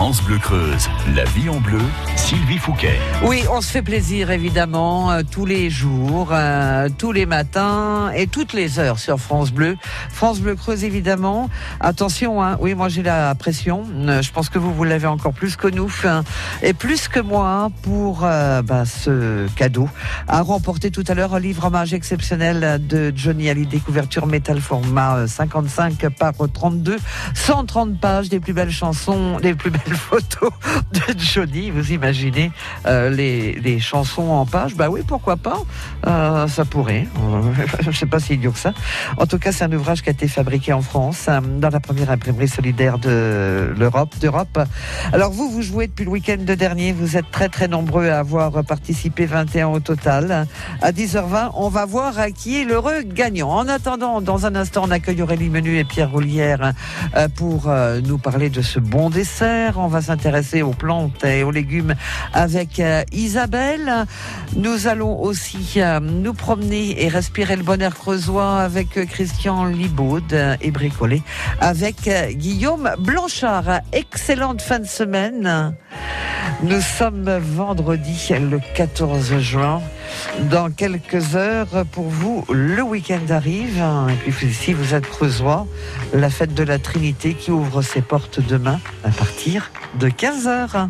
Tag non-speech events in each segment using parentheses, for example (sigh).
France Bleu Creuse, la vie en bleu, Sylvie Fouquet. Oui, on se fait plaisir évidemment euh, tous les jours, euh, tous les matins et toutes les heures sur France Bleu. France Bleu Creuse évidemment. Attention, hein, oui, moi j'ai la pression. Euh, je pense que vous, vous l'avez encore plus que nous hein, et plus que moi pour bah, ce cadeau. À remporter tout à l'heure un livre hommage exceptionnel de Johnny Hallyday, couverture métal format euh, 55 par 32, 130 pages des plus belles chansons, des plus belles (laughs) photos de Johnny. Vous imaginez euh, les, les chansons en page Bah oui, pourquoi pas Euh, Ça pourrait. Euh, (laughs) Je sais pas si idiot que ça. En tout cas, c'est un ouvrage qui a été fabriqué en France, dans la première imprimerie solidaire de l'Europe, d'Europe. Alors vous, vous jouez depuis le week-end de dernier. Vous êtes très très nombreux à avoir participé, 21 au total. À 10h20, on va voir qui est l'heureux gagnant. En attendant, dans un instant, on accueille Aurélie Menu et Pierre Roulière pour nous parler de ce bon dessert. On va s'intéresser aux plantes et aux légumes avec euh, Isabelle. Nous allons aussi euh, nous promener et respirer le bon air creusois avec euh, Christian Libaud et bricoler avec Guillaume Blanchard. Excellente fin de semaine. Nous sommes vendredi le 14 juin. Dans quelques heures, pour vous, le week-end arrive. Et puis, si vous êtes creusois, la fête de la Trinité qui ouvre ses portes demain à partir de 15 heures.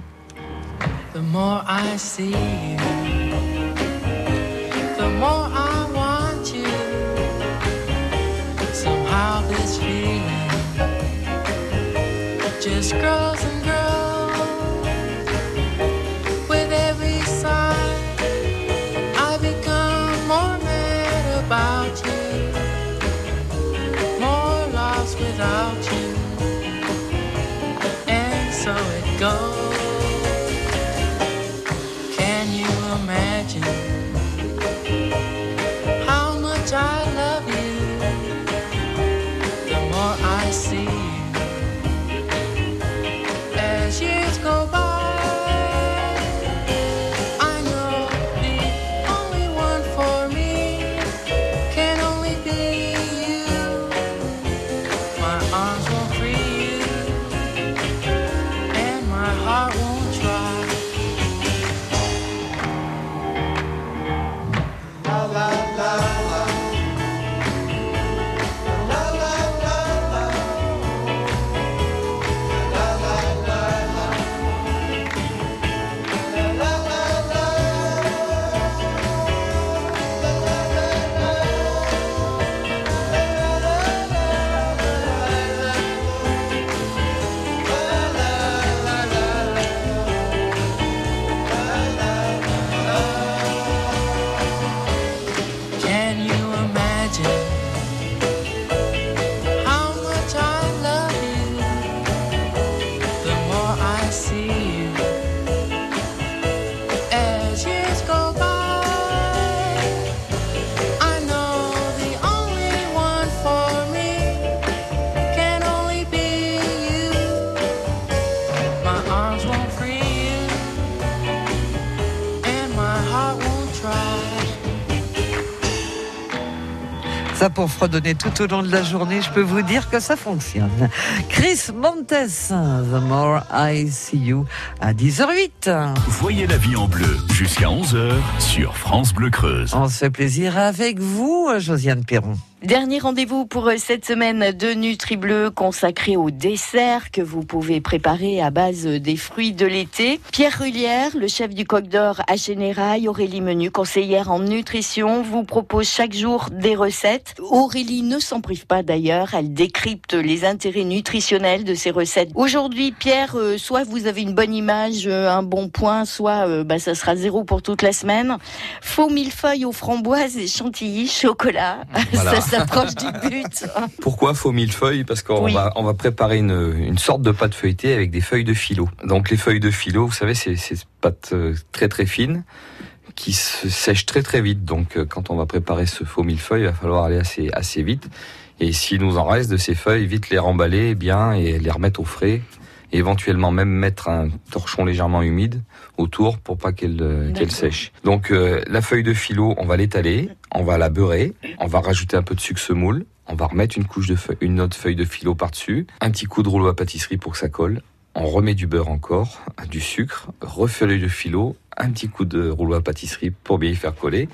Ça pour fredonner tout au long de la journée, je peux vous dire que ça fonctionne. Chris Montes, The More I See You, à 10h08. Voyez la vie en bleu jusqu'à 11h sur France Bleu Creuse. On se fait plaisir avec vous, Josiane Perron. Dernier rendez-vous pour euh, cette semaine de Nutri Bleu consacré au dessert que vous pouvez préparer à base des fruits de l'été. Pierre Rullière, le chef du Coq d'Or à Générail, Aurélie Menu, conseillère en nutrition, vous propose chaque jour des recettes. Aurélie ne s'en prive pas d'ailleurs, elle décrypte les intérêts nutritionnels de ces recettes. Aujourd'hui, Pierre, euh, soit vous avez une bonne image, euh, un bon point, soit euh, bah, ça sera zéro pour toute la semaine. Faux millefeuilles aux framboises et chantilly, chocolat. (laughs) s'approche du but. Pourquoi faux millefeuille Parce qu'on Oui. va, on va préparer une, une sorte de pâte feuilletée avec des feuilles de philo. Donc les feuilles de philo, vous savez, c'est c'est pâte euh, très très fine qui se sèche très très vite. Donc euh, quand on va préparer ce faux millefeuille, il va falloir aller assez assez vite. Et s'il nous en reste de ces feuilles, vite les remballer bien et les remettre au frais. Et éventuellement même mettre un torchon légèrement humide autour pour pas qu'elle euh, qu'elle sèche. Donc euh, la feuille de philo, on va l'étaler, on va la beurrer, on va rajouter un peu de sucre semoule, on va remettre une couche de feuille, une autre feuille de philo par-dessus, un petit coup de rouleau à pâtisserie pour que ça colle. on remet du beurre encore, du sucre, refait le filo, un petit coup de rouleau à pâtisserie pour bien y faire coller.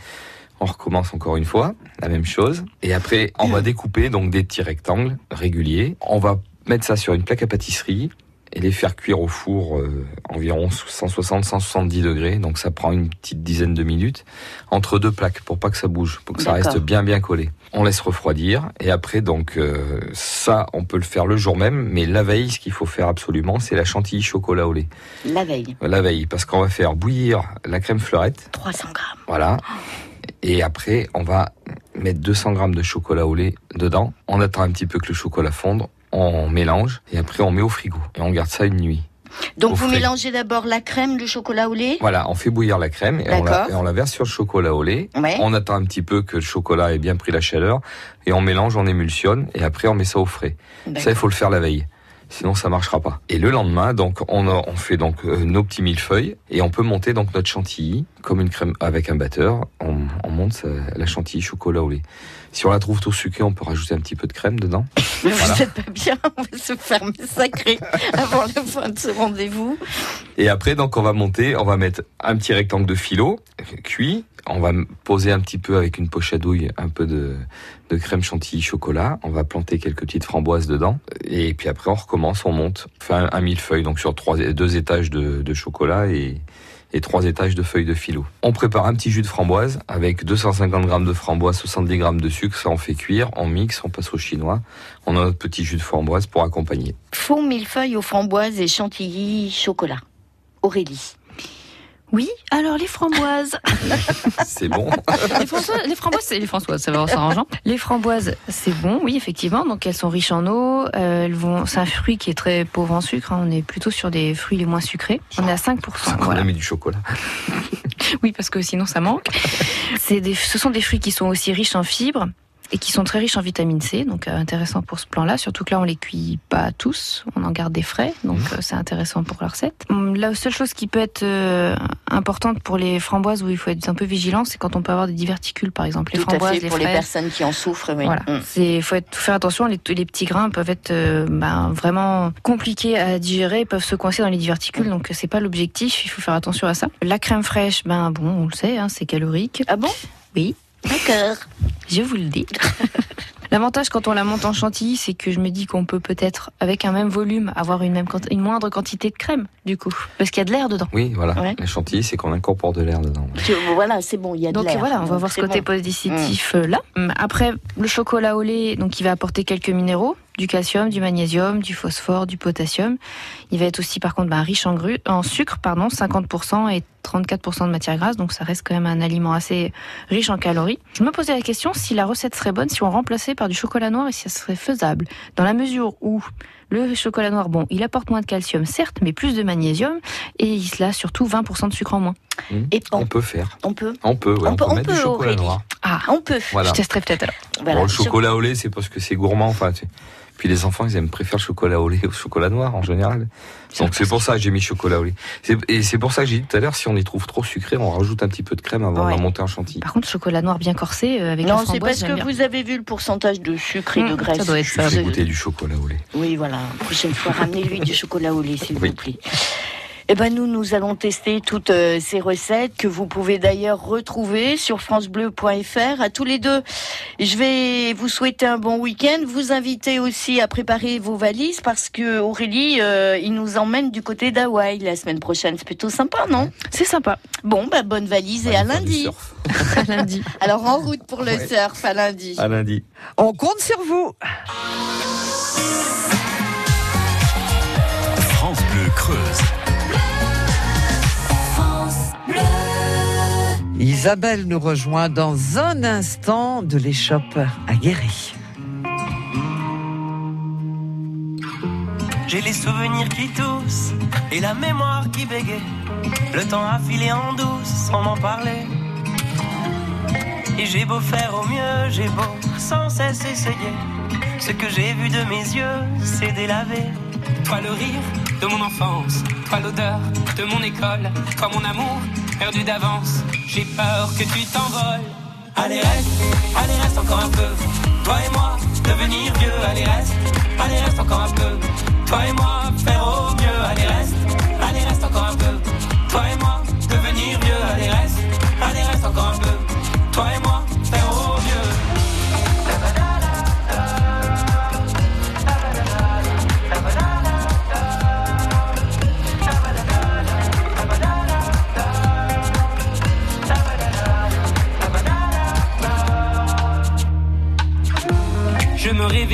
On recommence encore une fois, la même chose. Et après, on va découper donc des petits rectangles réguliers. On va mettre ça sur une plaque à pâtisserie et les faire cuire au four euh, environ 160-170 degrés. Donc ça prend une petite dizaine de minutes entre deux plaques pour pas que ça bouge, pour que ça reste bien bien collé. On laisse refroidir et après donc euh, ça on peut le faire le jour même, mais la veille ce qu'il faut faire absolument c'est la chantilly chocolat au lait. La veille, La veille parce qu'on va faire bouillir la crème fleurette, 300 grammes. voilà. Et après on va mettre 200 grammes de chocolat au lait dedans. On attend un petit peu que le chocolat fonde. On mélange et après on met au frigo et on garde ça une nuit. Donc vous frais. mélangez d'abord la crème, le chocolat au lait? Voilà, on fait bouillir la crème et on, la, D'accord. et on la verse sur le chocolat au lait. Ouais. On attend un petit peu que le chocolat ait bien pris la chaleur et on mélange, on émulsionne et après on met ça au frais. Ça, il faut le faire la veille. Sinon, ça marchera pas. Et le lendemain, donc, on, a- on fait donc euh, nos petits millefeuilles et on peut monter donc notre chantilly comme une crème avec un batteur. On, on monte la chantilly chocolat au lait. Si on la trouve trop sucrée, on peut rajouter un petit peu de crème dedans. (laughs) Mais Voilà. vous êtes pas bien, on va se faire massacrer avant la fin de ce rendez-vous. Et après, donc, on va monter, on va mettre un petit rectangle de filo cuit. On va poser un petit peu avec une poche à douille un peu de, de crème chantilly chocolat. On va planter quelques petites framboises dedans. Et puis après, on recommence, on monte. On fait un, un millefeuille, donc sur trois, deux étages de, de chocolat et, et trois étages de feuilles de filo. On prépare un petit jus de framboise avec 250 grammes de framboise, 70 grammes de sucre. Ça, on fait cuire, on mixe, on passe au chinois. On a notre petit jus de framboise pour accompagner. Faux millefeuille aux framboises et chantilly chocolat. Aurélie. Oui, alors les framboises. (laughs) C'est bon. (laughs) les, François- les framboises, c'est les Françoises, ça va s'arrangeant. Les framboises, c'est bon, oui, effectivement. Donc elles sont riches en eau. euh, elles vont, c'est un fruit qui est très pauvre en sucre. hein. On est plutôt sur des fruits les moins sucrés. On est à 5%. On Voilà. a mis du chocolat. (laughs) Oui, parce que sinon ça manque. C'est des, ce sont des fruits qui sont aussi riches en fibres et qui sont très riches en vitamine C, donc euh, intéressant pour ce plan-là. Surtout que là, on les cuit pas tous, on en garde des frais, donc euh, c'est intéressant pour la recette. Hum, La seule chose qui peut être euh, importante pour les framboises où il faut être un peu vigilant, c'est quand on peut avoir des diverticules, par exemple. Les Tout à framboises, fait, les pour les personnes qui en souffrent, oui. Voilà, Mm. c'est faut être, faire attention. Les, les petits grains peuvent être euh, ben, vraiment compliqués à digérer, peuvent se coincer dans les diverticules, donc c'est pas l'objectif. Il faut faire attention à ça. La crème fraîche, ben bon, on le sait, hein, c'est calorique. Ah bon? Oui. D'accord. Je vous le dis. (laughs) L'avantage quand on la monte en chantilly, c'est que je me dis qu'on peut peut-être, avec un même volume, avoir une, même, quanti- une moindre quantité de crème, du coup. Parce qu'il y a de l'air dedans. Oui, voilà. Ouais. La chantilly, c'est qu'on incorpore de l'air dedans. Voilà, c'est bon, il y a de Donc l'air. voilà, on va Donc, voir ce côté bon. positif euh, là. Hum, Après, le chocolat au lait, donc il va apporter quelques minéraux, du calcium, du magnésium, du phosphore, du potassium. Il va être aussi par contre bah, riche en, gru- en sucre, pardon, 50% et 34% de matière grasse, donc ça reste quand même un aliment assez riche en calories. Je me posais la question si la recette serait bonne si on remplaçait par du chocolat noir et si ça serait faisable, dans la mesure où le chocolat noir, bon, il apporte moins de calcium, certes, mais plus de magnésium, et il a surtout 20% de sucre en moins. Et On on, peut faire. on peut On peut, ouais, On on, peut- peut, on mettre peut, du chocolat Aurélie. noir. Ah, On peut. Voilà. je testerai peut-être alors. Voilà. Bon, le chocolat au lait, c'est parce que c'est gourmand. Enfin, puis les enfants, ils aiment préfèrent le chocolat au lait au chocolat noir en général. Donc c'est pour ça que j'ai mis chocolat au lait. Et c'est pour ça que j'ai dit tout à l'heure, si on les trouve trop sucrés, on rajoute un petit peu de crème avant Ouais. de la monter en chantilly. Par contre, chocolat noir bien corsé euh, avec la Non, c'est framboise, parce que bien. vous avez vu le pourcentage de sucre et de Mmh, graisse. ça doit être Je ça. goûter du chocolat au lait. Oui, voilà. Prochaine fois, ramenez-lui du chocolat au lait, s'il Oui. vous plaît. Eh ben nous, nous allons tester toutes euh, ces recettes que vous pouvez d'ailleurs retrouver sur francebleu.fr. À tous les deux, je vais vous souhaiter un bon week-end. Vous inviter aussi à préparer vos valises parce que Aurélie, euh, il nous emmène du côté d'Hawaï la semaine prochaine. C'est plutôt sympa, non? C'est sympa. Bon, bah bonne valise et à lundi. (laughs) À lundi. Alors en route pour le Ouais. surf à lundi. À lundi. On compte sur vous. France Bleu Creuse. Isabelle nous rejoint dans un instant de l'échoppe Guéry. J'ai les souvenirs qui toussent et la mémoire qui bégaye. Le temps a filé en douce sans m'en parler. Et j'ai beau faire au mieux, j'ai beau sans cesse essayer. Ce que j'ai vu de mes yeux, c'est délavé. Toi le rire de mon enfance, toi l'odeur de mon école, toi mon amour perdu d'avance, j'ai peur que tu t'envoles. Allez reste, allez reste encore un peu, toi et moi, devenir vieux. Allez reste, allez reste encore un peu, toi et moi, faire au mieux. Allez reste, allez reste encore un peu, toi et moi, devenir vieux. Allez reste, allez reste encore un peu, toi et moi.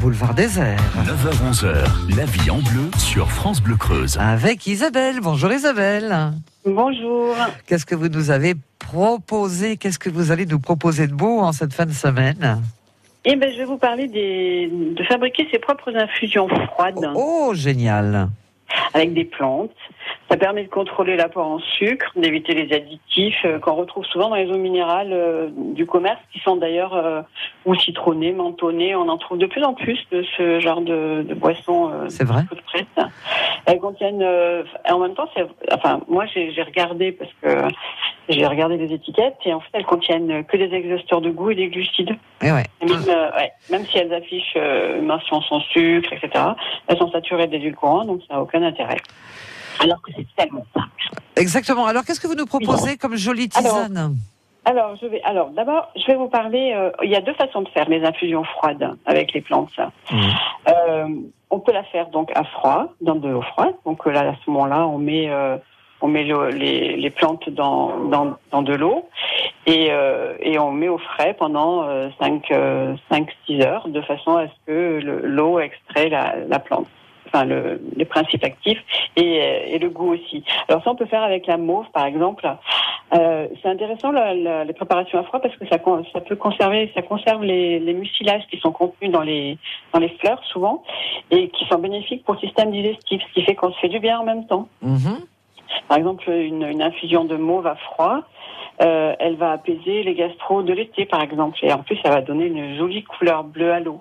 Boulevard désert. 9h-11h, la vie en bleu sur France Bleu Creuse. Avec Isabelle. Bonjour Isabelle. Bonjour. Qu'est-ce que vous nous avez proposé? Qu'est-ce que vous allez nous proposer de beau en cette fin de semaine? Eh ben, je vais vous parler des, de fabriquer ses propres infusions froides Oh, génial. avec des plantes. Ça permet de contrôler l'apport en sucre, d'éviter les additifs euh, qu'on retrouve souvent dans les eaux minérales euh, du commerce, qui sont d'ailleurs euh, ou citronnées, mentonnées. On en trouve de plus en plus de ce genre de, de boissons. C'est vrai toutes prêtes. Elles contiennent, en même temps, c'est, enfin, moi j'ai regardé parce que j'ai regardé les étiquettes et en fait elles contiennent que des exhausteurs de goût et des glucides. Eh ouais. Et Même, euh, ouais, même si elles affichent une mention sans sucre, etc., elles sont saturées d'édulcorants, donc ça n'a aucun intérêt. Alors que c'est tellement simple. Exactement. Alors, qu'est-ce que vous nous proposez comme jolie tisane Alors, je vais, alors d'abord, je vais vous parler. euh, il y a deux façons de faire les infusions froides avec les plantes. Euh, on peut la faire donc à froid, dans de l'eau froide. Donc là, à ce moment-là, on met, euh, on met le- les, les plantes dans, dans, dans de l'eau et, euh, et on met au frais pendant 5 5-6 heures, de façon à ce que le- l'eau extrait la, la plante. Enfin, le, les principes actifs et, euh, et le goût aussi. Alors ça, on peut faire avec la mauve, par exemple. Euh, c'est intéressant la, la- les préparations à froid parce que ça, ça peut conserver, ça conserve les, les mucilages qui sont contenus dans les dans les fleurs souvent et qui sont bénéfiques pour le système digestif, ce qui fait qu'on se fait du bien en même temps. Mhm. Par exemple, une, une infusion de mauve à froid, euh, elle va apaiser les gastro de l'été, par exemple, et en plus, ça va donner une jolie couleur bleue à l'eau.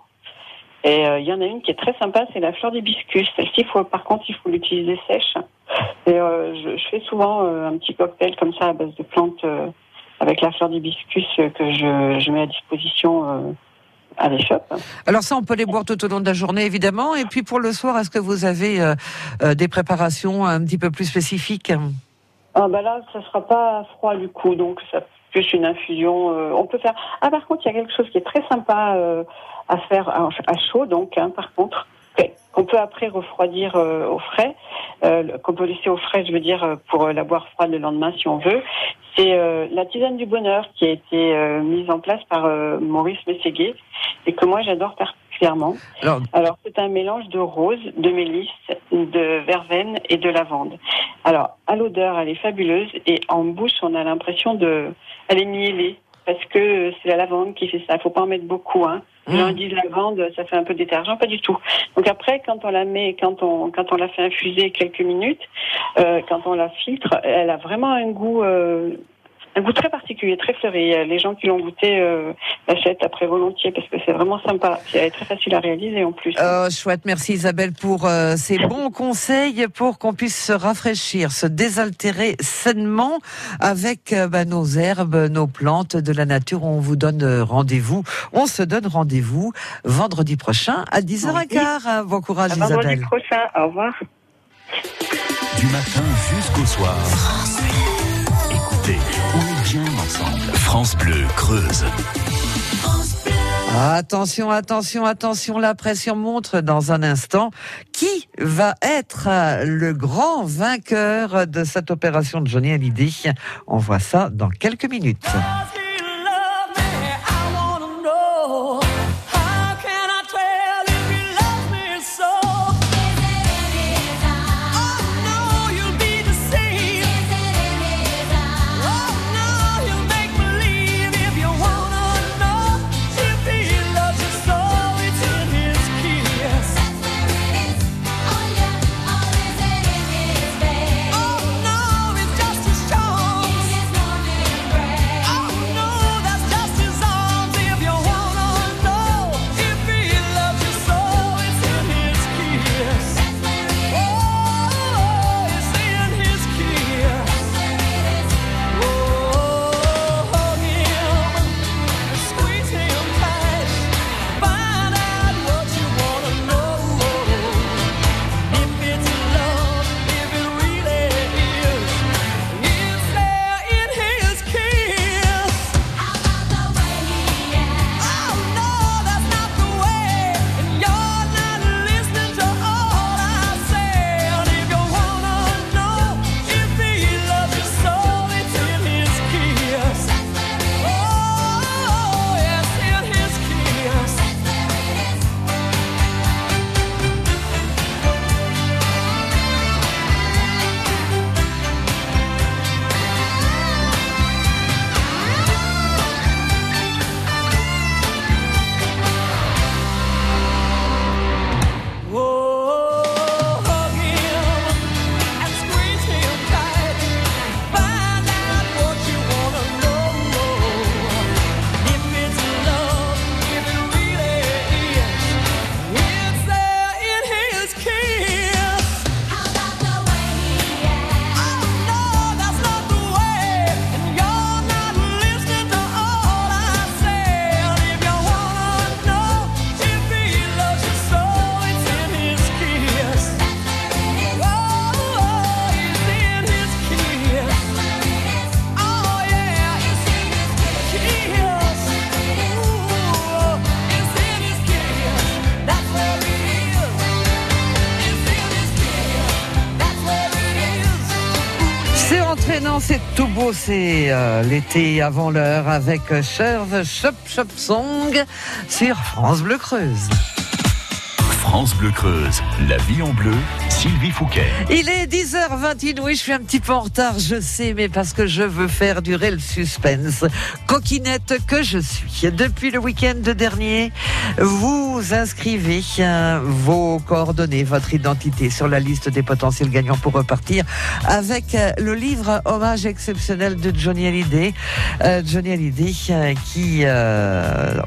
Et euh, il y en a une qui est très sympa, c'est la fleur d'hibiscus. Celle-ci, faut, par contre, il faut l'utiliser sèche. Et euh, je, je fais souvent euh, un petit cocktail comme ça à base de plantes avec la fleur d'hibiscus que je, je mets à disposition à des shops. Alors ça, on peut les boire tout au long de la journée, évidemment. Et puis pour le soir, est-ce que vous avez des préparations un petit peu plus spécifiques? Ah bah là, ça sera pas froid du coup, donc ça plus une infusion. euh, on peut faire. Ah par contre, il y a quelque chose qui est très sympa euh, à faire à, à chaud, donc hein, par contre, qu'on peut après refroidir euh, au frais, euh, qu'on peut laisser au frais, je veux dire, euh, pour euh, la boire froide le lendemain si on veut. C'est euh, la tisane du bonheur qui a été euh, mise en place par euh, Maurice Mességuet et que moi j'adore particulièrement. Alors, Alors, c'est un mélange de rose, de mélisse, de verveine et de lavande. Alors, à l'odeur, elle est fabuleuse et en bouche, on a l'impression de, elle est mielée parce que c'est la lavande qui fait ça. Il faut pas en mettre beaucoup, hein. Les gens Mm. disent lavande, ça fait un peu détergent, pas du tout. Donc après, quand on la met, quand on, quand on la fait infuser quelques minutes, euh, quand on la filtre, elle a vraiment un goût, euh, un goût très particulier, très fleuri. Les gens qui l'ont goûté euh, l'achètent après volontiers parce que c'est vraiment sympa. Elle est très facile à réaliser en plus. euh, chouette, merci Isabelle pour euh, ces bons conseils pour qu'on puisse se rafraîchir, se désaltérer sainement avec euh, bah, nos herbes, nos plantes de la nature. On vous donne euh, rendez-vous, on se donne rendez-vous vendredi prochain à 10h15. Bon courage À vendredi Isabelle. prochain. Au revoir. Du matin jusqu'au soir. Écoutez, France Bleu Creuse. Attention, attention, attention, la pression montre dans un instant. Qui va être le grand vainqueur de cette opération de Johnny Hallyday On voit ça dans quelques minutes. L'instant, c'est tout beau, c'est euh, l'été avant l'heure avec Cherve Shop Shop Song sur France Bleu Creuse. France Bleu Creuse, la vie en bleu, Sylvie Fouquet. Il est 10h21, oui, je suis un petit peu en retard, je sais, mais parce que je veux faire durer le suspense. Coquinette que je suis. Depuis le week-end dernier, vous inscrivez euh, vos coordonnées, votre identité sur la liste des potentiels gagnants pour repartir avec euh, le livre Hommage exceptionnel de Johnny Hallyday. Euh, Johnny Hallyday qui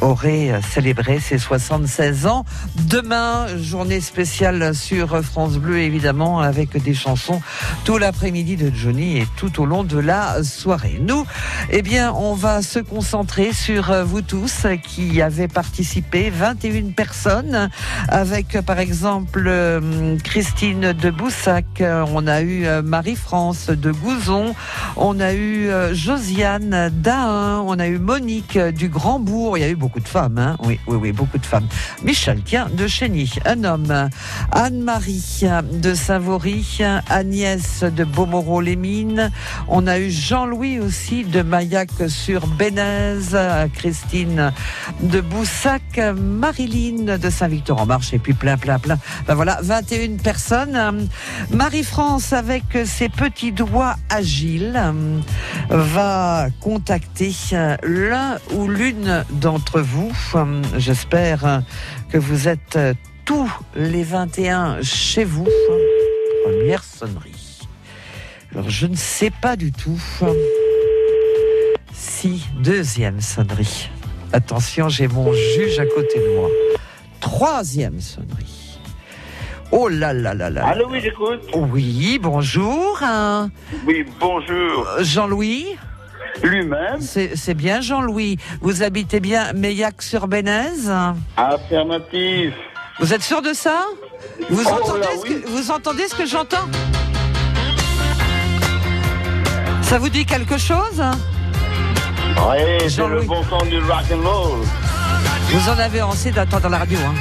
aurait célébré ses 76 ans. Demain, journée spéciale sur France Bleu, évidemment, avec des chansons tout l'après-midi de Johnny et tout au long de la soirée. Nous, eh bien, on va se concentrer sur euh, vous tous qui avez participé, 21 personnes, avec par exemple euh, Christine de Boussac, euh, on a eu Marie-France de Gouzon, on a eu Josiane d'Ain, on a eu Monique du Grand-Bourg, il y a eu beaucoup de femmes, hein oui, oui, oui, beaucoup de femmes. Michel, tiens, de Chény, un homme, Anne-Marie de Saint-Vaury, Agnès de Beaumoreau-les-Mines, on a eu Jean-Louis aussi de Maillac sur Bénez, Christine de Boussac, Marilyn de Saint-Victor-en-Marche et puis plein, plein, plein. Ben voilà, 21 personnes. Marie-France avec ses petits doigts agiles va contacter l'un ou l'une d'entre vous. J'espère que vous êtes tous les 21 chez vous. Première sonnerie. Alors je ne sais pas du tout si deuxième sonnerie. Attention, j'ai mon juge à côté de moi. Troisième sonnerie. Oh là là là là. Allô, oui, j'écoute. Oui, bonjour. Oui, bonjour. Euh, Jean-Louis Lui-même, C'est bien Jean-Louis. Vous habitez bien Meillac-sur-Bénez affirmatif. Vous êtes sûr de ça? Vous, Oh entendez là, ce oui. que, vous entendez ce que j'entends? Ça vous dit quelque chose? Oui, c'est le bon temps du rock and roll. Vous en avez assez d'attendre la radio. Hein.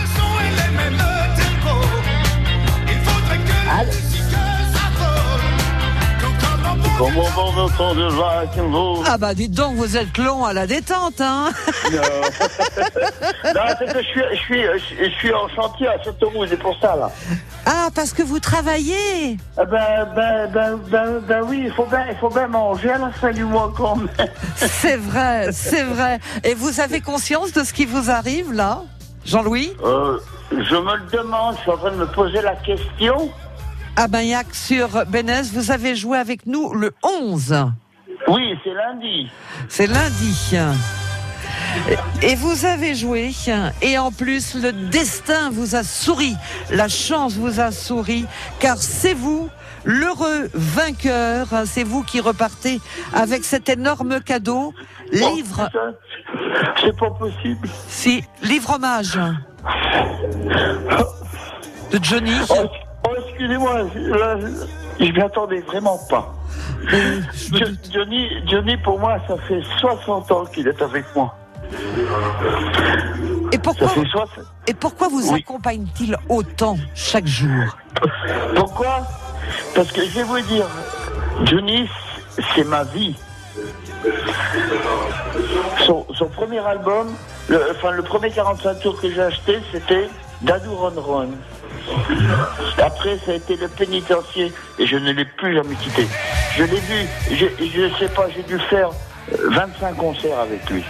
Ah bah dites donc, vous êtes long à la détente. Hein Non, (laughs) Non, c'est que je suis, je, suis, je suis en chantier à Châteauroux, c'est pour ça, là. ah, parce que vous travaillez Ben, ben, ben, ben, ben oui, il faut bien, il faut bien manger à la fin du mois quand même. (laughs) C'est vrai, c'est vrai. Et vous avez conscience de ce qui vous arrive là Jean-Louis? Euh, je me le demande, je suis en train de me poser la question. À Maillac sur Bénez, vous avez joué avec nous le 11. Oui, c'est lundi. C'est lundi. Et vous avez joué, et en plus, le destin vous a souri, la chance vous a souri, car c'est vous, l'heureux vainqueur, c'est vous qui repartez avec cet énorme cadeau, livre, Oh, c'est pas possible. si, livre hommage de Johnny. Oh, oh, excusez-moi, je m'y attendais vraiment pas. Doute. Johnny, Johnny, pour moi, ça fait 60 ans qu'il est avec moi. Et pourquoi, fait 60. et pourquoi vous Oui. accompagne-t-il autant chaque jour? Pourquoi? Parce que je vais vous dire, Johnny, c'est ma vie. Son, son premier album, le, enfin le premier 45 tours que j'ai acheté, c'était Dadou Ron Ron. Après, ça a été le pénitencier et je ne l'ai plus jamais quitté. Je l'ai vu, je, je sais pas, j'ai dû faire euh, 25 concerts avec lui.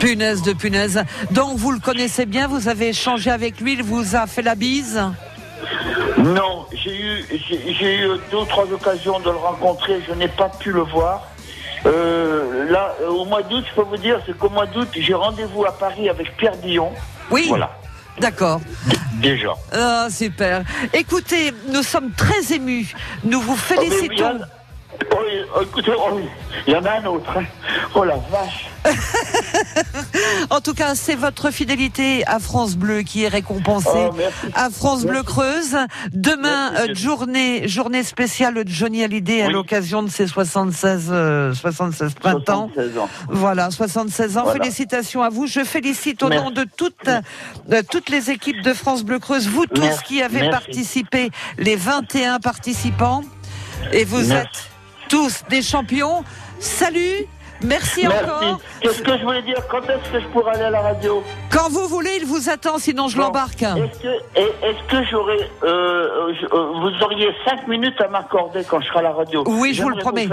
Punaise de punaise. Donc vous le connaissez bien, vous avez échangé avec lui, il vous a fait la bise? Non, j'ai eu, j'ai j'ai eu deux ou trois occasions de le rencontrer, je n'ai pas pu le voir. Euh, là, euh, au mois d'août, je peux vous dire, c'est qu'au mois d'août, j'ai rendez-vous à Paris avec Pierre Dion. Oui Voilà, D'accord. déjà. Ah, super. Écoutez, nous sommes très émus. Nous vous y félicitons. oh, oui, oh, écoutez, oh, oui, il y en a un autre. hein. Oh la vache. (laughs) En tout cas, c'est votre fidélité à France Bleu qui est récompensée. Oh, merci. À France Bleu. Creuse. Demain, Merci, euh, journée, journée spéciale de Johnny Hallyday à Oui. l'occasion de ses 76, euh, 76 printemps. 76 ans. Voilà, 76 ans. Voilà. Félicitations à vous. Je félicite au Merci. nom de toutes, de toutes les équipes de France Bleu Creuse, vous tous Merci. qui avez Merci. participé, les 21 participants. Et vous Merci. êtes tous des champions. Salut, merci, encore. Qu'est-ce que je voulais dire? Quand est-ce que je pourrais aller à la radio? Quand vous voulez, il vous attend, sinon je Bon. l'embarque. Est-ce que, est- que j'aurais, euh, euh, euh, vous auriez cinq minutes à m'accorder quand je serai à la radio? Oui, je vous le promets.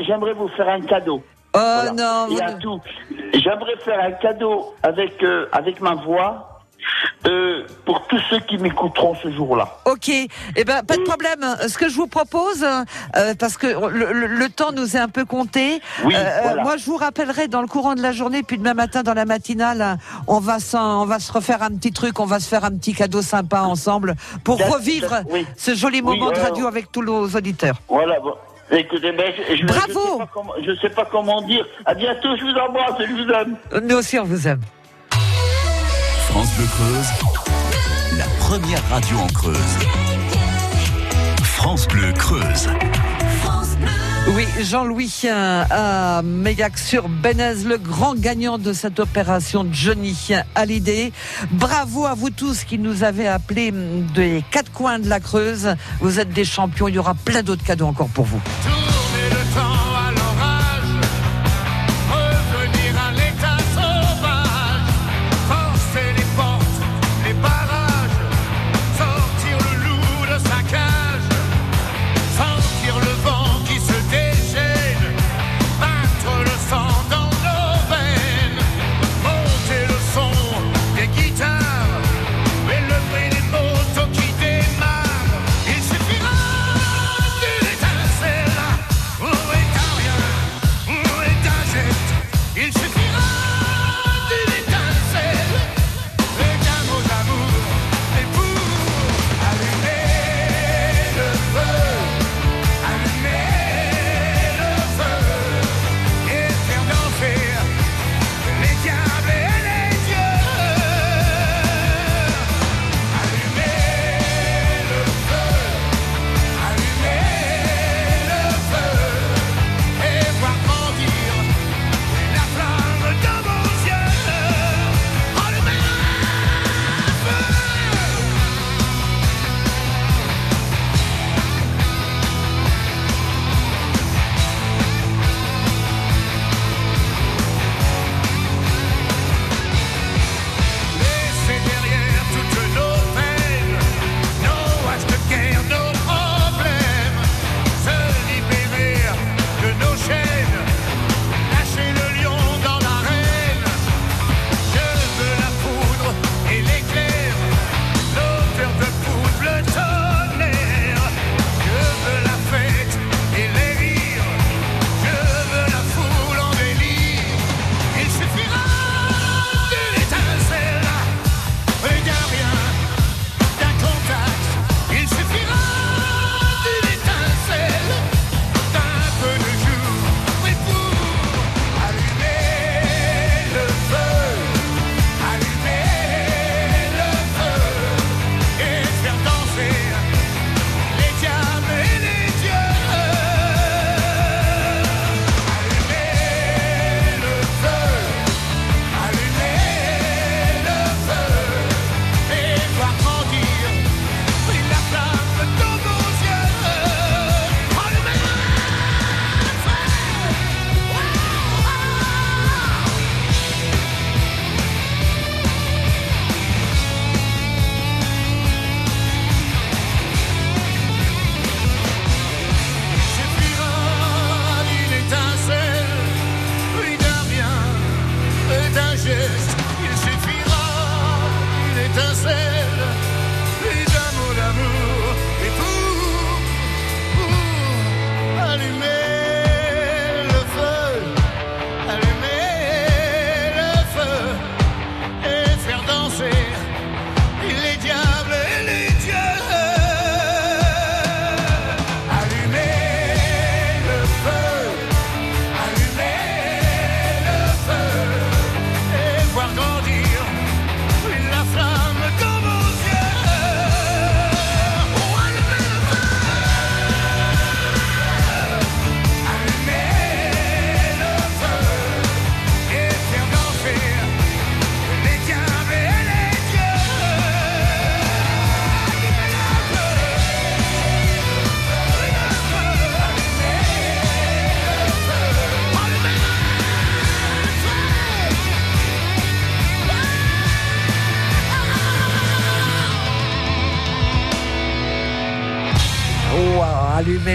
J'aimerais vous faire un cadeau. Oh Voilà. non, Il vous y a ne- tout. J'aimerais faire un cadeau avec euh, avec ma voix euh, pour tous ceux qui m'écouteront ce jour-là. Ok, eh ben pas de problème. Ce que je vous propose, euh, parce que le, le- le temps nous est un peu compté, Oui, euh, voilà. moi je vous rappellerai dans le courant de la journée, puis demain matin dans la matinale, on va on va se refaire un petit truc, on va se faire un petit cadeau sympa ensemble pour revivre oui. ce joli moment Oui, de radio avec tous nos auditeurs. Voilà. Bon. Écoutez, ben, je, je, Bravo. Je sais, pas comment, je sais pas comment dire. À bientôt. Je vous embrasse et je vous aime. Nous aussi on vous aime. France Bleu Creuse, la première radio en Creuse. France Bleu Creuse. Oui, Jean-Louis euh, à Meillac sur Benez, le grand gagnant de cette opération Johnny Hallyday. Bravo à vous tous qui nous avez appelés des quatre coins de la Creuse. Vous êtes des champions. Il y aura plein d'autres cadeaux encore pour vous. Tourner le temps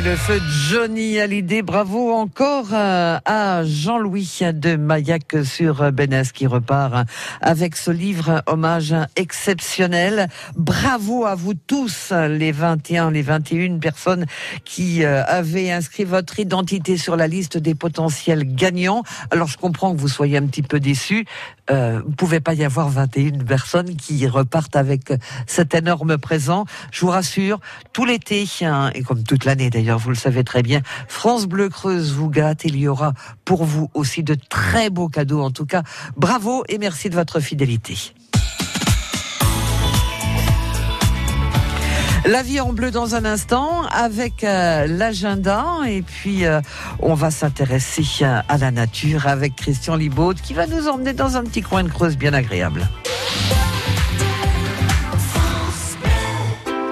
le feu, Johnny Hallyday. Bravo encore euh, à Jean-Louis de Maillac sur Bénès qui repart avec ce livre hommage exceptionnel. Bravo à vous tous, les 21, les 21 personnes qui euh, avaient inscrit votre identité sur la liste des potentiels gagnants. Alors je comprends que vous soyez un petit peu déçus. Euh, vous pouvez pas y avoir 21 personnes qui repartent avec cet énorme présent. Je vous rassure, tout l'été, hein, et comme toute l'année d'ailleurs, vous le savez très bien, France Bleu Creuse vous gâte. Il y aura pour vous aussi de très beaux cadeaux. En tout cas, bravo et merci de votre fidélité. La vie en bleu dans un instant avec euh, l'agenda et puis euh, on va s'intéresser à la nature avec Christian Libaud qui va nous emmener dans un petit coin de Creuse bien agréable.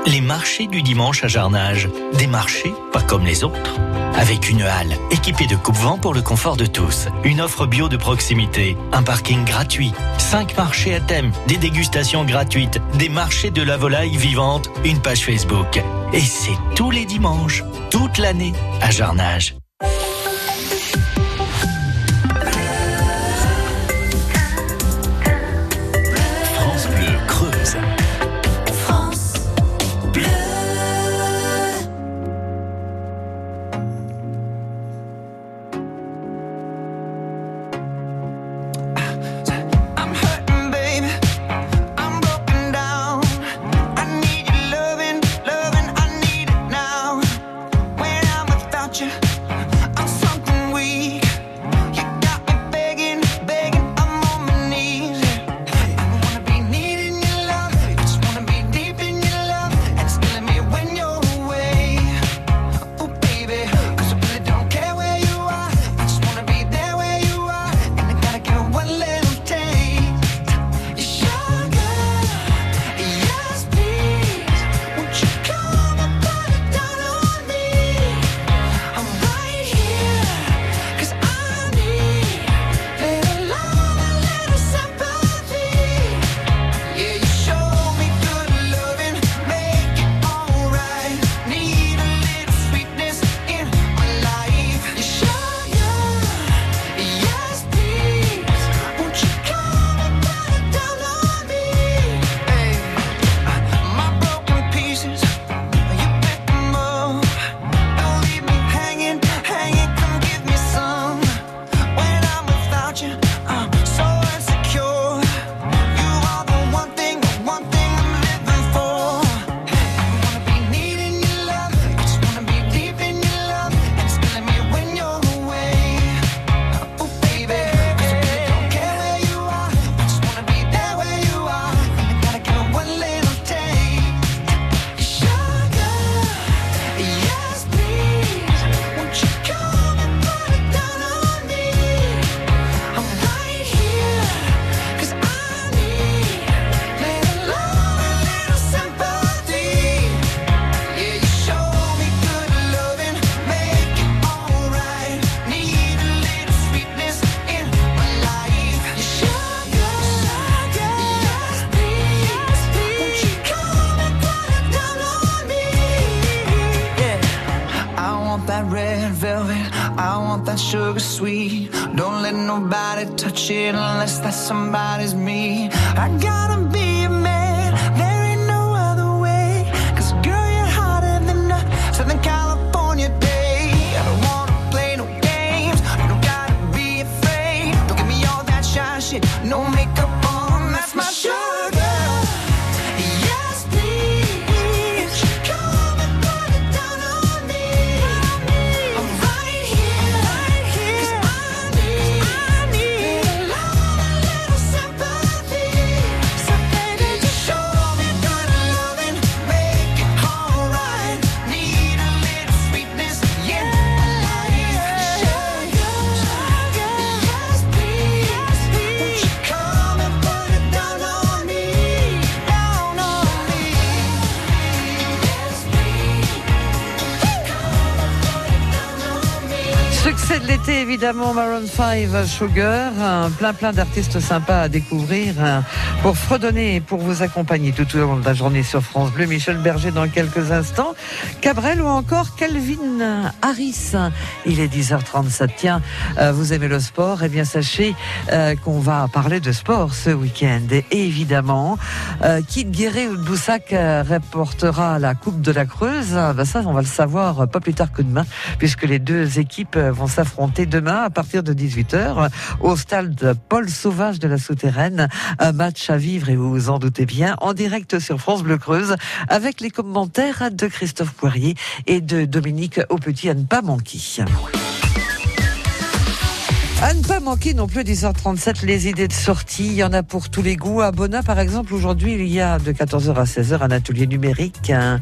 Les marchés du dimanche à Jarnage. Des marchés pas comme les autres. Avec une halle équipée de coupe-vent pour le confort de tous. Une offre bio de proximité. Un parking gratuit. Cinq marchés à thème. Des dégustations gratuites. Des marchés de la volaille vivante. Une page Facebook. Et c'est tous les dimanches. Toute l'année à Jarnage. Somebody's évidemment Maroon 5 Sugar, plein plein d'artistes sympas à découvrir hein, pour fredonner et pour vous accompagner tout au long de la journée sur France Bleu. Michel Berger dans quelques instants, Cabrel ou encore Calvin Harris. Il est 10h37. Tiens, euh, vous aimez le sport Eh bien sachez euh, qu'on va parler de sport ce week-end. Et évidemment, euh, Kid Guéret ou Boussac reportera la Coupe de la Creuse. Ah, ben ça, on va le savoir pas plus tard que demain, puisque les deux équipes vont s'affronter demain à partir de 18h euh, au stade Paul Sauvage de la Souterraine. Un match à vivre, et vous vous en doutez bien, en direct sur France Bleu Creuse, avec les commentaires de Christophe Poirier et de Dominique Aupetit à ne pas manquer. À ne pas manquer non plus 10h37 les idées de sortie. Il y en a pour tous les goûts. À Bonnat, par exemple, aujourd'hui, il y a de 14h à 16h un atelier numérique hein,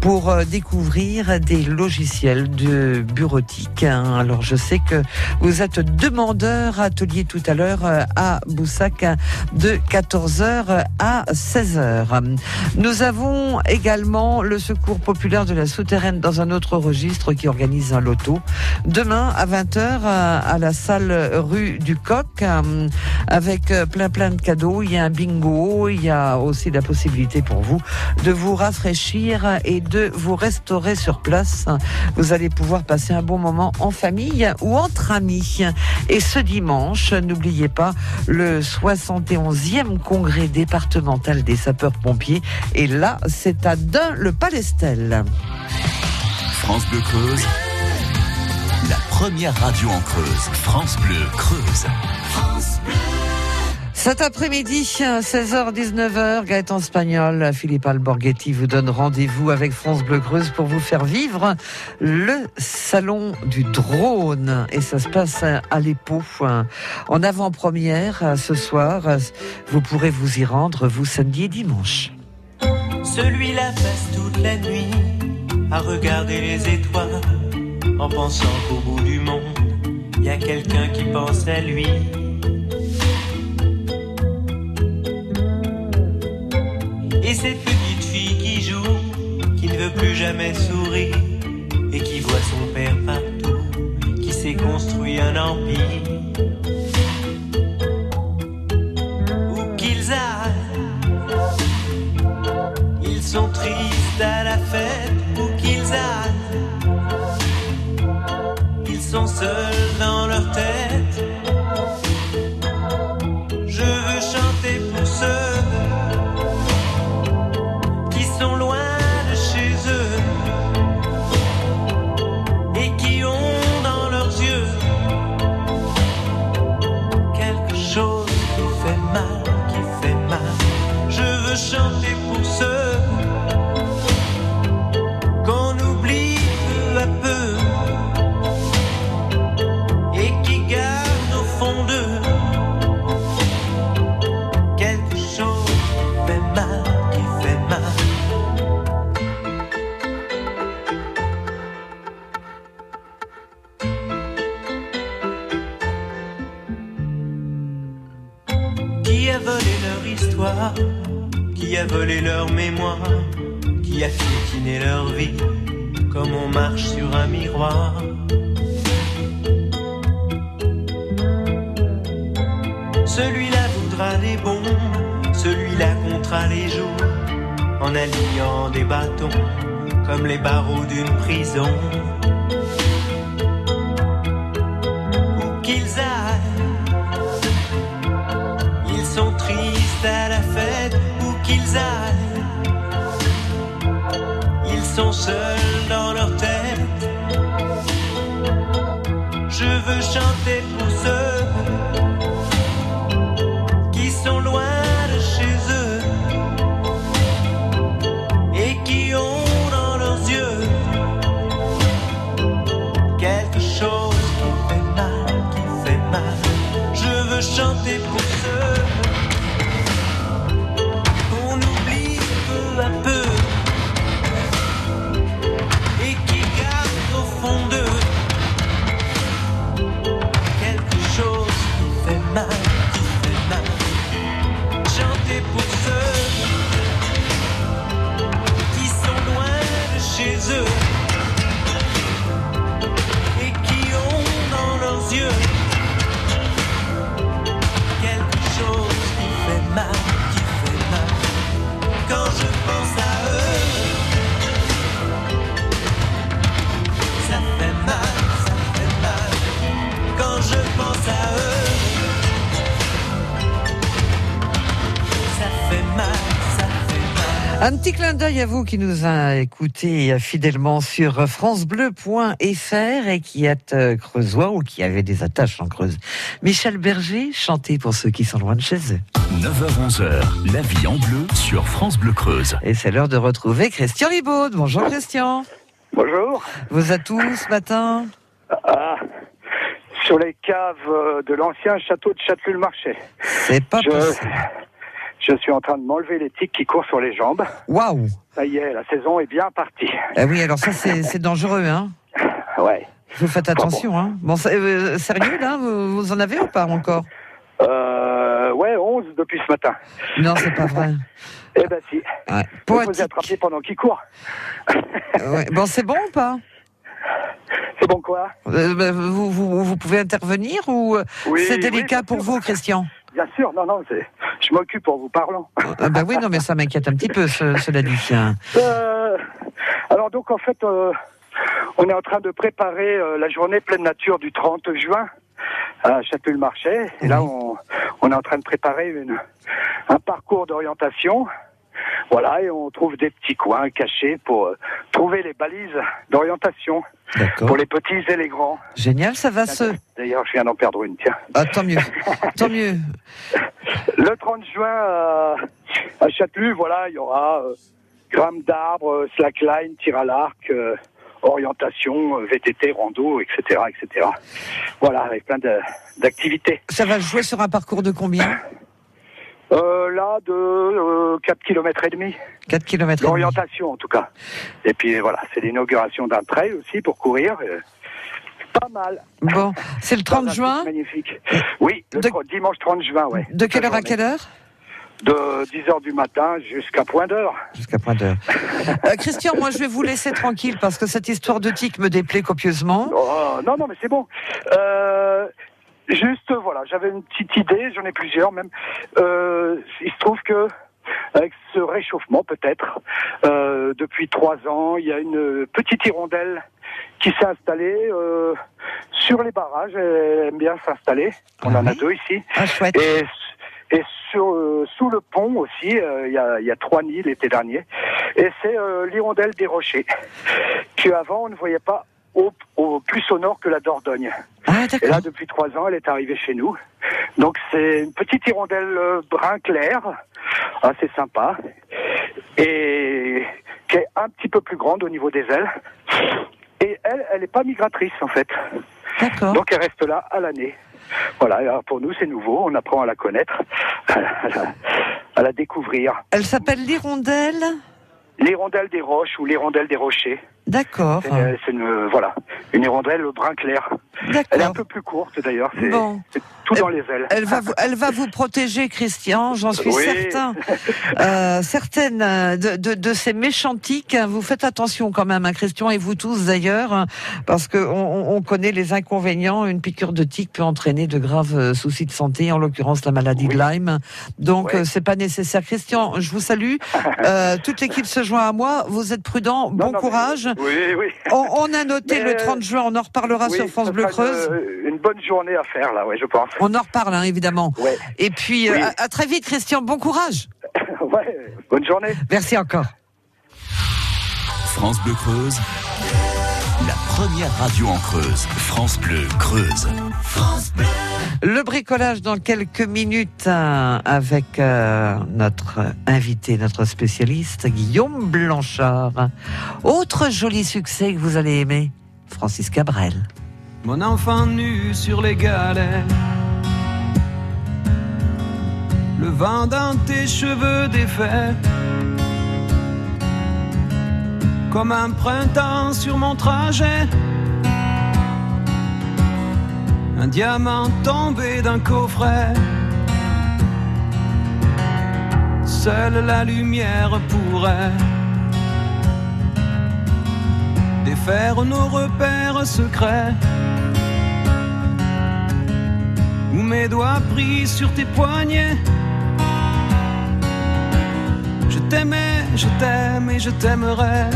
pour euh, découvrir des logiciels de bureautique. hein. Alors, je sais que vous êtes demandeur atelier tout à l'heure euh, à Boussac hein, de 14h à 16h. Nous avons également le secours populaire de la souterraine dans un autre registre qui organise un loto. Demain à 20h à la salle rue du Coq euh, avec euh, plein plein de cadeaux. Il y a un bingo, il y a aussi la possibilité pour vous de vous rafraîchir et de vous restaurer sur place. Vous allez pouvoir passer un bon moment en famille ou entre amis. Et ce dimanche, n'oubliez pas le 71e congrès départemental des sapeurs-pompiers. Et là, c'est à Dun le Palestel. France Bleu Creuse, première radio en Creuse. France Bleu Creuse. Cet après-midi, 16h-19h, Gaëtan Spagnol, Philippe Alborghetti vous donne rendez-vous avec France Bleu Creuse pour vous faire vivre le salon du drone. Et ça se passe à l'Épau, en avant-première ce soir. Vous pourrez vous y rendre, vous, samedi et dimanche. Celui-là passe toute la nuit à regarder les étoiles en pensant qu'au bout du monde, il y a quelqu'un qui pense à lui. Et cette petite fille qui joue, qui ne veut plus jamais sourire et qui voit son père partout, qui s'est construit un empire. Volé leur mémoire Qui a piétiné leur vie Comme on marche sur un miroir. Celui-là voudra des bons Celui-là comptera les jours En alignant des bâtons Comme les barreaux d'une prison Ils Un petit clin d'œil à vous qui nous a écoutés fidèlement sur francebleu.fr et qui êtes euh, creusois ou qui avez des attaches en Creuse. Michel Berger, chantez pour ceux qui sont loin de chez eux. 9h-11h, la vie en bleu sur France Bleu Creuse. Et c'est l'heure de retrouver Christian Libaud. Bonjour Christian. Bonjour. Vous êtes où ce matin? Ah, sur les caves euh, de l'ancien château de Châtelet-le-Marché. C'est pas Je, possible. Je suis en train de m'enlever les tiques qui courent sur les jambes. Waouh Ça y est, la saison est bien partie. Ah oui, alors ça c'est dangereux, hein (laughs) Ouais. Vous faites attention, hein Bon, euh, sérieux là vous, vous en avez ou pas encore? Euh, ouais, 11 depuis ce matin. Non, c'est pas vrai. (laughs) Eh ben si. Ouais. Vous vous attraper pendant qu'il court. Ouais. (laughs) Bon, c'est bon ou pas? C'est bon quoi? Euh, bah, vous, vous, vous pouvez intervenir ou euh, Oui, c'est délicat pour vous, Christian? Bien sûr, non, non, je m'occupe en vous parlant. Ah Bah oui, non, mais ça m'inquiète un petit peu, ce- cela dit. Euh, alors donc en fait, euh, on est en train de préparer euh, la journée pleine nature du 30 juin à Château-le-Marché. Et là, on, on est en train de préparer une, un parcours d'orientation. Voilà, et on trouve des petits coins cachés pour euh, trouver les balises d'orientation pour les petits et les grands. Génial, ça va se... D'ailleurs, je viens d'en perdre une, tiens. Ah, tant mieux, tant mieux. (laughs) Le 30 juin à, à Châtelus, voilà, il y aura euh, gramme d'arbres, euh, slackline, tir à l'arc, euh, orientation, euh, VTT, rando, etc., etc. Voilà, avec plein d'activités. Ça va jouer sur un parcours de combien? Euh, là, de euh, 4 km et demi. 4 km. L'orientation, en tout cas. Et puis voilà, c'est l'inauguration d'un trail aussi pour courir. euh, pas mal. Bon, c'est le 30 Dans un juin Magnifique. Oui, le dimanche 30 juin, ouais. De quelle heure à quelle heure? De 10h du matin jusqu'à point d'heure. Jusqu'à point d'heure. (laughs) Euh, Christian, moi je vais vous laisser tranquille parce que cette histoire de tic me déplaît copieusement. Oh, non, non, mais c'est bon. Euh, juste, voilà, j'avais une petite idée, j'en ai plusieurs même. Euh, il se trouve que avec ce réchauffement, peut-être, euh, depuis trois ans, il y a une petite hirondelle qui s'est installée euh, sur les barrages. Elle aime bien s'installer. On en a deux ici. Ah, chouette. Et, et sur, euh, sous le pont aussi, euh, il y, a, il y a trois nids l'été dernier. Et c'est euh, l'hirondelle des rochers, qu'avant on ne voyait pas au, au plus au nord que la Dordogne. et là, depuis trois ans, elle est arrivée chez nous. Donc c'est une petite hirondelle euh, brun clair, assez sympa, et qui est un petit peu plus grande au niveau des ailes. Et elle, elle n'est pas migratrice en fait. Donc elle reste là à l'année. Voilà, alors pour nous c'est nouveau, on apprend à la connaître, (laughs) à la, à la découvrir. Elle s'appelle l'hirondelle? L'hirondelle des roches ou l'hirondelle des rochers. D'accord. C'est une, c'est une- voilà, une hirondelle brun clair. Elle est un peu plus courte d'ailleurs, c'est Bon. tout dans les ailes. Elle va, vous, elle va vous protéger, Christian, j'en suis Oui. certain. (laughs) Euh, certaines euh, de, de, de ces méchantiques, hein, vous faites attention quand même, hein, Christian, et vous tous d'ailleurs, hein, parce que on, on connaît les inconvénients. Une piqûre de tique peut entraîner de graves euh, soucis de santé, en l'occurrence la maladie de Lyme. Donc euh, c'est pas nécessaire. Christian, je vous salue. (laughs) Euh, toute l'équipe se joint à moi. Vous êtes prudent. Bon courage. Oui, oui. On, on a noté Mais, le 30 juin. On en reparlera Oui, sur France Bleu Creuse. Une, une bonne journée à faire là, ouais, je pense. On en reparle, hein, évidemment. Et puis, euh, Oui. à, à très vite, Christian. Bon courage. (laughs) ouais, bonne journée. Merci encore. France Bleu Creuse, première radio en Creuse. France Bleu Creuse. France Bleu. Le bricolage dans quelques minutes hein, avec euh, notre invité, notre spécialiste, Guillaume Blanchard. Autre joli succès que vous allez aimer, Francis Cabrel. Mon enfant nu sur les galets. Le vent dans tes cheveux défaits. Comme un printemps sur mon trajet. Un diamant tombé d'un coffret. Seule la lumière pourrait défaire nos repères secrets. Où mes doigts pris sur tes poignets. Je t'aimais, je t'aime et je t'aimerai.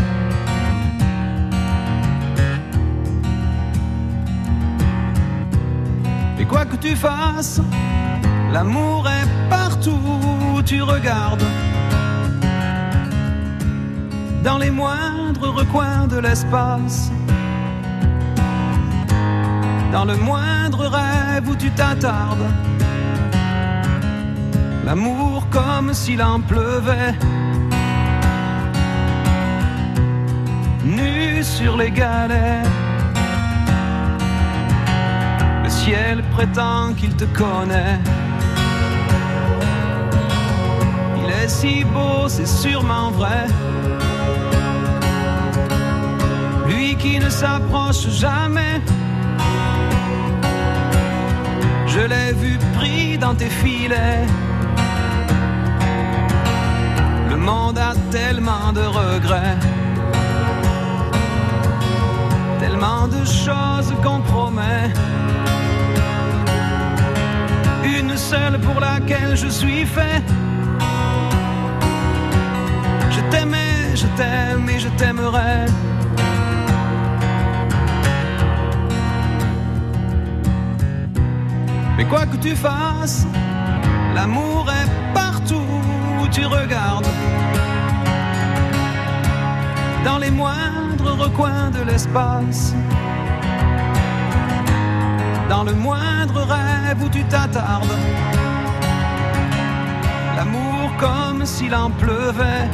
Quoi que tu fasses, l'amour est partout où tu regardes. dans les moindres recoins de l'espace. Dans le moindre rêve où tu t'attardes. L'amour comme s'il en pleuvait. Nu sur les galets. Le ciel prétend qu'il te connaît. Il est si beau, c'est sûrement vrai. Lui qui ne s'approche jamais. Je l'ai vu pris dans tes filets. Le monde a tellement de regrets. Tellement de choses qu'on promet. Une seule pour laquelle je suis fait. Je t'aimais, je t'aime et je t'aimerai. Mais quoi que tu fasses, l'amour est partout où tu regardes. Dans les moindres recoins de l'espace. Dans le moindre rêve où tu t'attardes. L'amour comme s'il en pleuvait.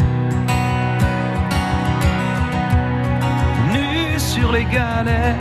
Nu sur les galets.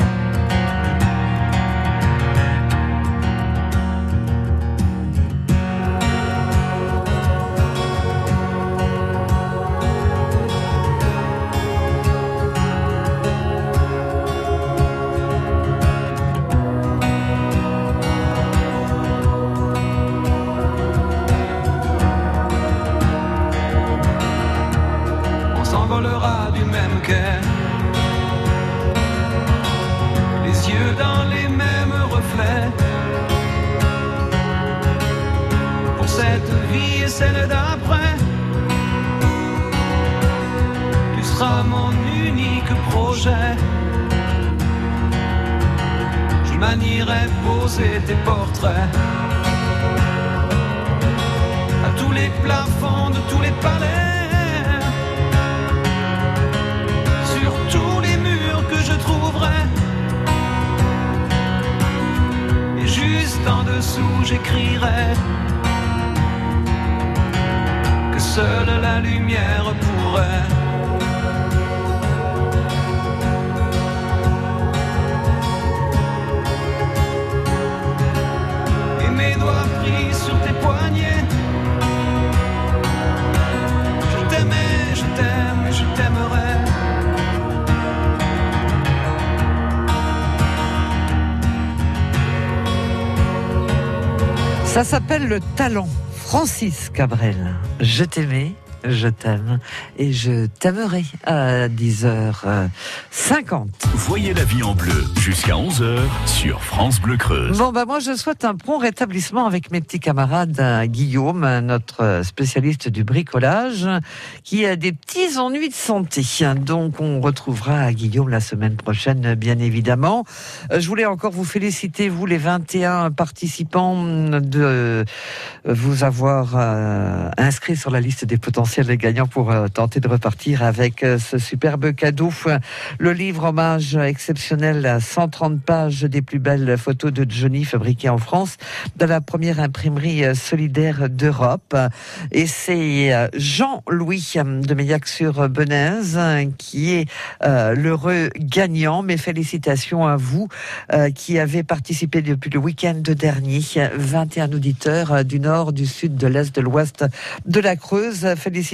Ça s'appelle le talent. Francis Cabrel, je t'aimais, je t'aime et je t'aimerai à 10h50. Voyez la vie en bleu jusqu'à 11h sur France Bleu Creuse. Bon, bah moi, je souhaite un prompt rétablissement avec mes petits camarades euh, Guillaume, notre euh, spécialiste du bricolage, qui a des petits ennuis de santé. Donc, on retrouvera Guillaume la semaine prochaine, bien évidemment. Euh, Je voulais encore vous féliciter, vous, les 21 participants, de vous avoir euh, inscrit sur la liste des potentiels gagnants pour euh, tenter de repartir avec euh, ce superbe cadeau. Le livre hommage exceptionnel à 130 pages des plus belles photos de Johnny fabriquées en France dans la première imprimerie euh, solidaire d'Europe. Et c'est Jean-Louis de Meillac-sur-Benaise euh, qui est l'heureux gagnant. Mes félicitations à vous qui avez participé depuis le week-end dernier. 21 auditeurs du nord, du sud, de l'est, de l'ouest de la Creuse. Félicitations,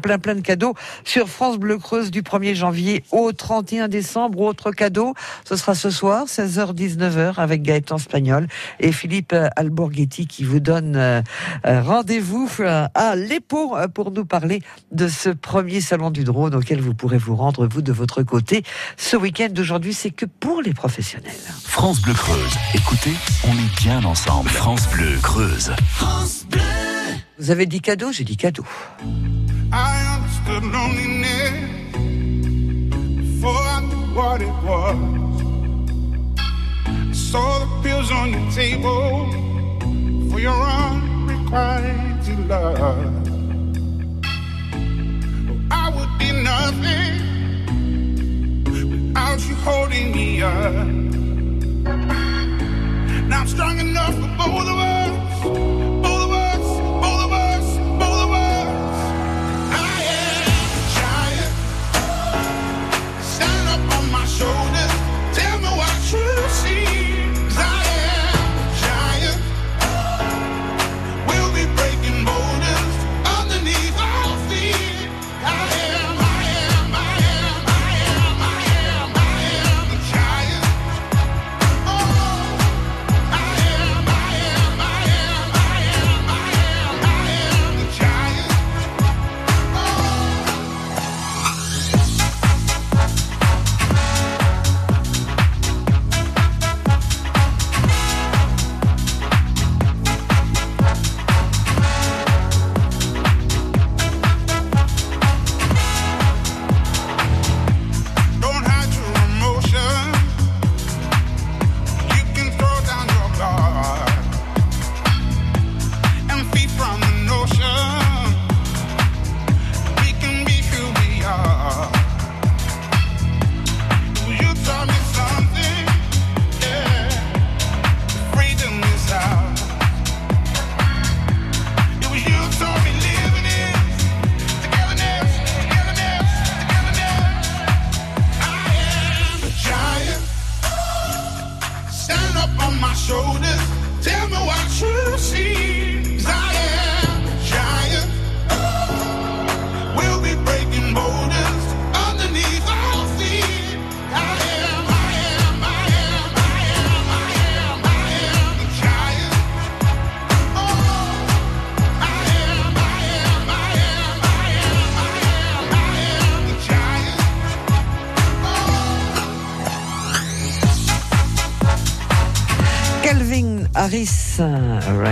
plein plein de cadeaux sur France Bleu Creuse du 1er janvier au 31 décembre. Autre cadeau, ce sera ce soir, 16h-19h avec Gaëtan Spagnol et Philippe Alborghetti qui vous donne euh, euh, rendez-vous euh, à l'EPO pour nous parler de ce premier salon du drone auquel vous pourrez vous rendre, vous, de votre côté. Ce week-end d'aujourd'hui, c'est que pour les professionnels. France Bleu Creuse. Écoutez, on est bien ensemble. France Bleu Creuse. Vous avez dit cadeau, j'ai dit cadeau. I understood loneliness before I knew what it was. I saw the pills on your table for your unrequited love. I would be nothing without you holding me up. Now I'm strong enough for both of us.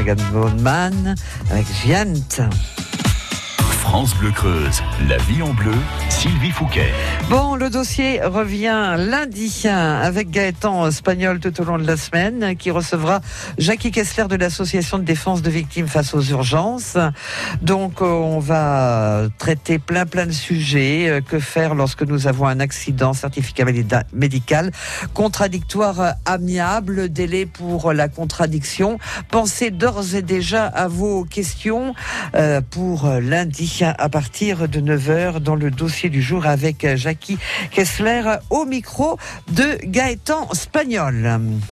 Rag Bone Man, avec Giant. France Bleu Creuse, la vie en bleu, Sylvie Fouquet. Bon, le dossier revient lundi avec Gaëtan Spagnol tout au long de la semaine, qui recevra Jackie Kessler de l'association de défense de victimes face aux urgences. Donc, euh, on va traiter plein plein de sujets. Euh, Que faire lorsque nous avons un accident, certificat médical, contradictoire euh, amiable, délai pour la contradiction. Pensez d'ores et déjà à vos questions euh, pour lundi à partir de 9h dans le du jour avec Jackie Kessler au micro de Gaëtan Spagnol.